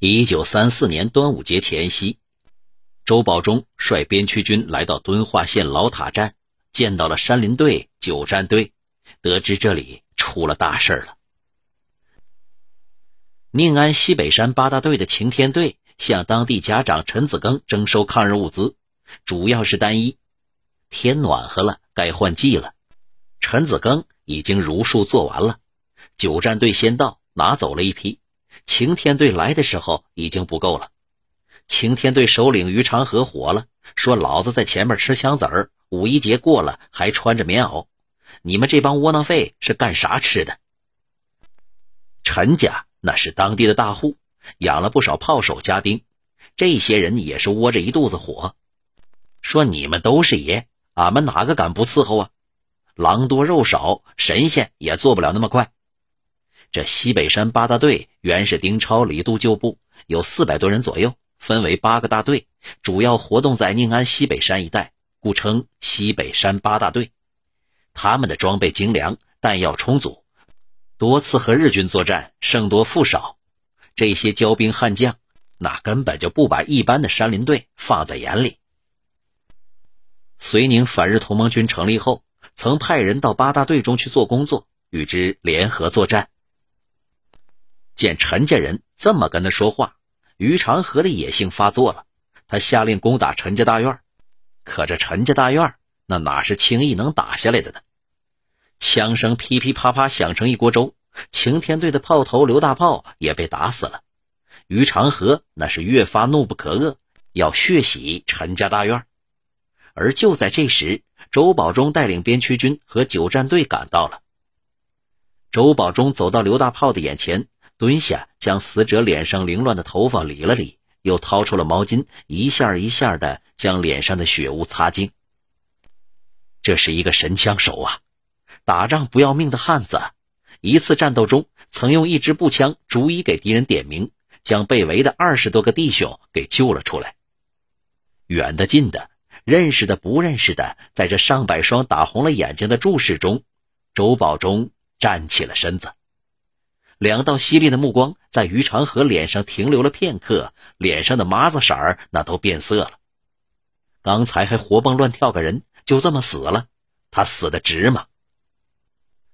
一九三四年端午节前夕，周保中率边区军来到敦化县老塔站，见到了山林队、九战队，得知这里出了大事了。宁安西北山八大队的晴天队向当地家长陈子庚征收抗日物资，主要是单一。天暖和了，该换季了。陈子庚已经如数做完了。九战队先到，拿走了一批。晴天队来的时候已经不够了。晴天队首领于长河火了，说：“老子在前面吃枪子儿，五一节过了还穿着棉袄，你们这帮窝囊废是干啥吃的？”陈家。那是当地的大户，养了不少炮手家丁，这些人也是窝着一肚子火，说你们都是爷，俺们哪个敢不伺候啊？狼多肉少，神仙也做不了那么快。这西北山八大队原是丁超、李杜旧部，有四百多人左右，分为八个大队，主要活动在宁安西北山一带，故称西北山八大队。他们的装备精良，弹药充足。多次和日军作战，胜多负少，这些骄兵悍将，那根本就不把一般的山林队放在眼里。绥宁反日同盟军成立后，曾派人到八大队中去做工作，与之联合作战。见陈家人这么跟他说话，于长河的野性发作了，他下令攻打陈家大院。可这陈家大院，那哪是轻易能打下来的呢？枪声噼噼啪啪响成一锅粥，晴天队的炮头刘大炮也被打死了。于长河那是越发怒不可遏，要血洗陈家大院。而就在这时，周保中带领边区军和九战队赶到了。周保中走到刘大炮的眼前，蹲下，将死者脸上凌乱的头发理了理，又掏出了毛巾，一下一下的将脸上的血污擦净。这是一个神枪手啊！打仗不要命的汉子，一次战斗中曾用一支步枪逐一给敌人点名，将被围的二十多个弟兄给救了出来。远的近的，认识的不认识的，在这上百双打红了眼睛的注视中，周保中站起了身子。两道犀利的目光在于长河脸上停留了片刻，脸上的麻子色儿那都变色了。刚才还活蹦乱跳个人，就这么死了，他死的值吗？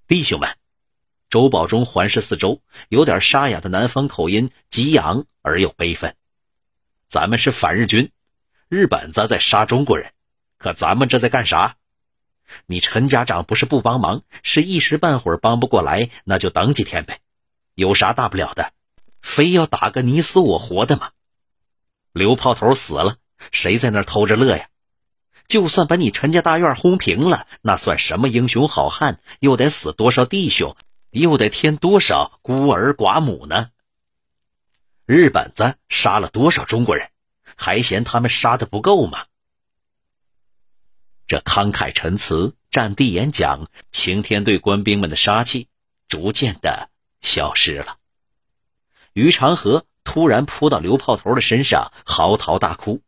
弟兄们，周保中环视四周，有点沙哑的南方口音，激昂而又悲愤。咱们是反日军，日本子在杀中国人，可咱们这在干啥？你陈家长不是不帮忙，是一时半会儿帮不过来，那就等几天呗，有啥大不了的？非要打个你死我活的吗？刘炮头死了，谁在那偷着乐呀？就算把你陈家大院轰平了，那算什么英雄好汉？又得死多少弟兄，又得添多少孤儿寡母呢？日本子杀了多少中国人，还嫌他们杀的不够吗？这慷慨陈词、战地演讲，晴天对官兵们的杀气逐渐的消失了。于长河突然扑到刘炮头的身上，嚎啕大哭：“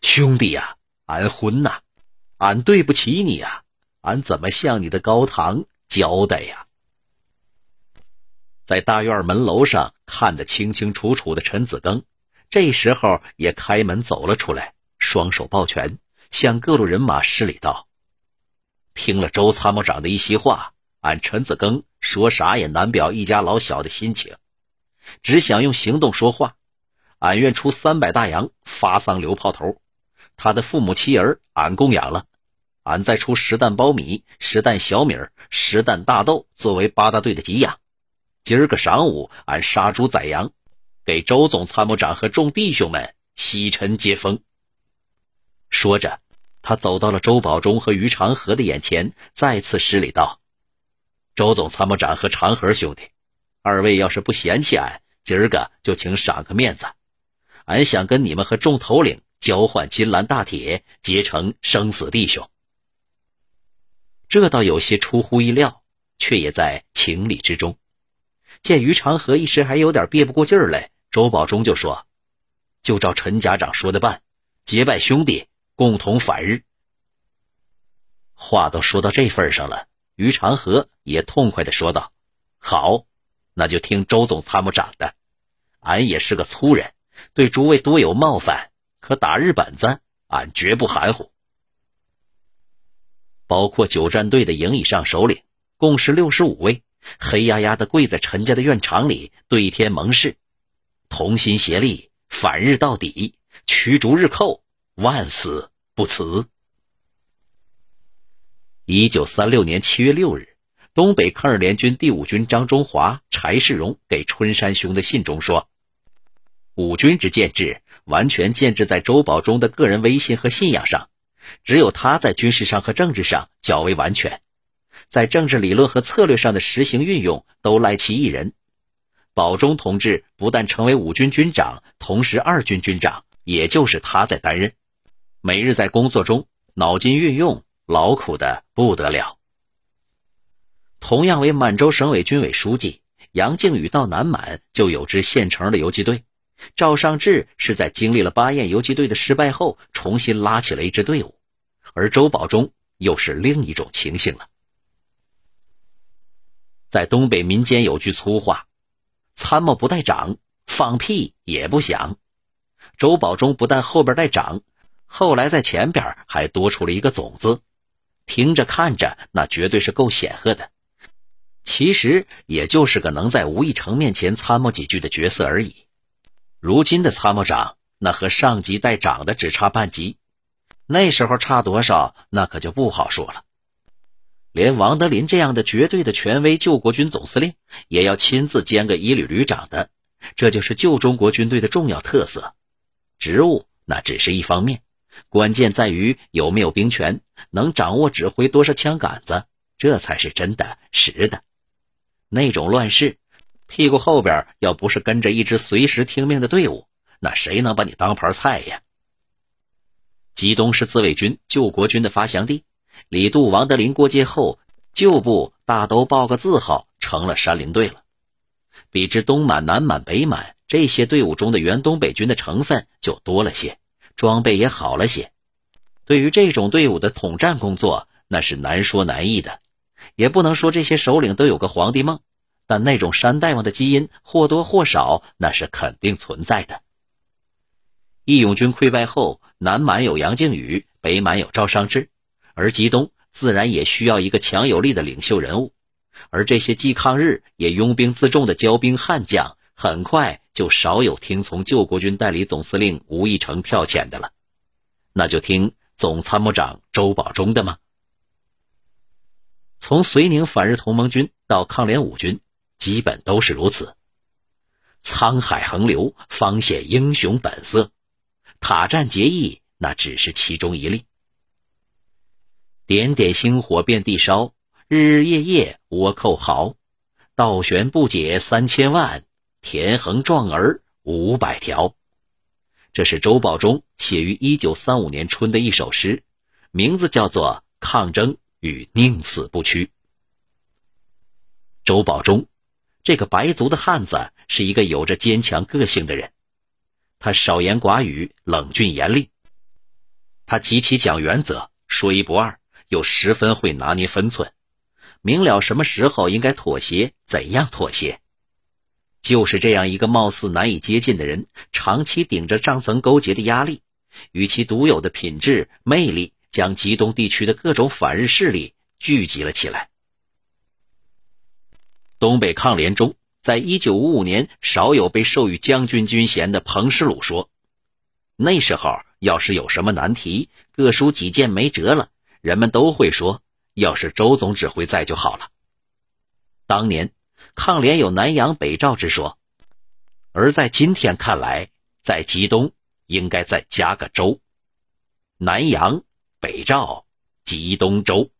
兄弟呀！”俺昏呐，俺对不起你呀，俺怎么向你的高堂交代呀？在大院门楼上看得清清楚楚的陈子庚，这时候也开门走了出来，双手抱拳，向各路人马施礼道：“听了周参谋长的一席话，俺陈子庚说啥也难表一家老小的心情，只想用行动说话。俺愿出三百大洋发丧留炮头。”他的父母妻儿，俺供养了，俺再出十担苞米、十担小米、十担大豆作为八大队的给养。今儿个晌午，俺杀猪宰羊，给周总参谋长和众弟兄们洗尘接风。说着，他走到了周保中和于长河的眼前，再次施礼道：“周总参谋长和长河兄弟，二位要是不嫌弃俺，今儿个就请赏个面子，俺想跟你们和众头领。”交换金兰大铁，结成生死弟兄。这倒有些出乎意料，却也在情理之中。见于长河一时还有点憋不过劲儿来，周保中就说：“就照陈家长说的办，结拜兄弟，共同反日。”话都说到这份上了，于长河也痛快的说道：“好，那就听周总参谋长的，俺也是个粗人，对诸位多有冒犯，可打日本子，俺绝不含糊。包括九战队的营以上首领，共是六十五位，黑压压的跪在陈家的院场里，对天盟誓，同心协力，反日到底，驱逐日寇，万死不辞。一九三六年七月六日，东北抗日联军第五军张中华、柴世荣给春山兄的信中说：“五军之建制，完全建制在周保中的个人威信和信仰上。”只有他在军事上和政治上较为完全，在政治理论和策略上的实行运用都赖其一人。保中同志不但成为五军军长，同时二军军长也就是他在担任。每日在工作中脑筋运用劳苦的不得了。同样为满洲省委军委书记，杨靖宇到南满就有支现成的游击队。赵尚志是在经历了巴彦游击队的失败后，重新拉起了一支队伍，而周保中又是另一种情形了。在东北民间有句粗话：“参谋不带长，放屁也不响。”周保中不但后边带长，后来在前边还多出了一个总”字，听着看着那绝对是够显赫的。其实也就是个能在吴义成面前参谋几句的角色而已。如今的参谋长，那和上级带长的只差半级，那时候差多少，那可就不好说了。连王德林这样的绝对的权威救国军总司令，也要亲自兼个一旅旅长的，这就是旧中国军队的重要特色。职务那只是一方面，关键在于有没有兵权，能掌握指挥多少枪杆子，这才是真的实的。那种乱世。屁股后边要不是跟着一支随时听命的队伍，那谁能把你当盘菜呀？吉东是自卫军救国军的发祥地，李杜、王德林过界后，旧部大都报个字号，成了山林队了。比之东满、南满、北满这些队伍中的原东北军的成分就多了些，装备也好了些。对于这种队伍的统战工作，那是难说难易的，也不能说这些首领都有个皇帝梦。但那种山大王的基因或多或少那是肯定存在的。义勇军溃败后，南满有杨靖宇，北满有赵尚志，而吉东自然也需要一个强有力的领袖人物。而这些既抗日也拥兵自重的骄兵悍将，很快就少有听从救国军代理总司令吴义成调遣的了。那就听总参谋长周保中的吗？从绥宁反日同盟军到抗联五军。基本都是如此。沧海横流，方显英雄本色；塔战结义，那只是其中一例。点点星火遍地烧，日日夜夜倭寇嚎。倒悬不解三千万，田横壮儿五百条。这是周保中写于一九三五年春的一首诗，名字叫做《抗争与宁死不屈》。周保中。这个白族的汉子是一个有着坚强个性的人，他少言寡语，冷峻严厉。他极其讲原则，说一不二，又十分会拿捏分寸，明了什么时候应该妥协，怎样妥协。就是这样一个貌似难以接近的人，长期顶着上层勾结的压力，与其独有的品质魅力，将吉东地区的各种反日势力聚集了起来。东北抗联中，在一九五五年，少有被授予将军军衔的彭世鲁说：“那时候要是有什么难题，各抒己见没辙了，人们都会说，要是周总指挥在就好了。”当年抗联有南阳北赵之说，而在今天看来，在吉东应该再加个州，南阳、北赵、吉东州。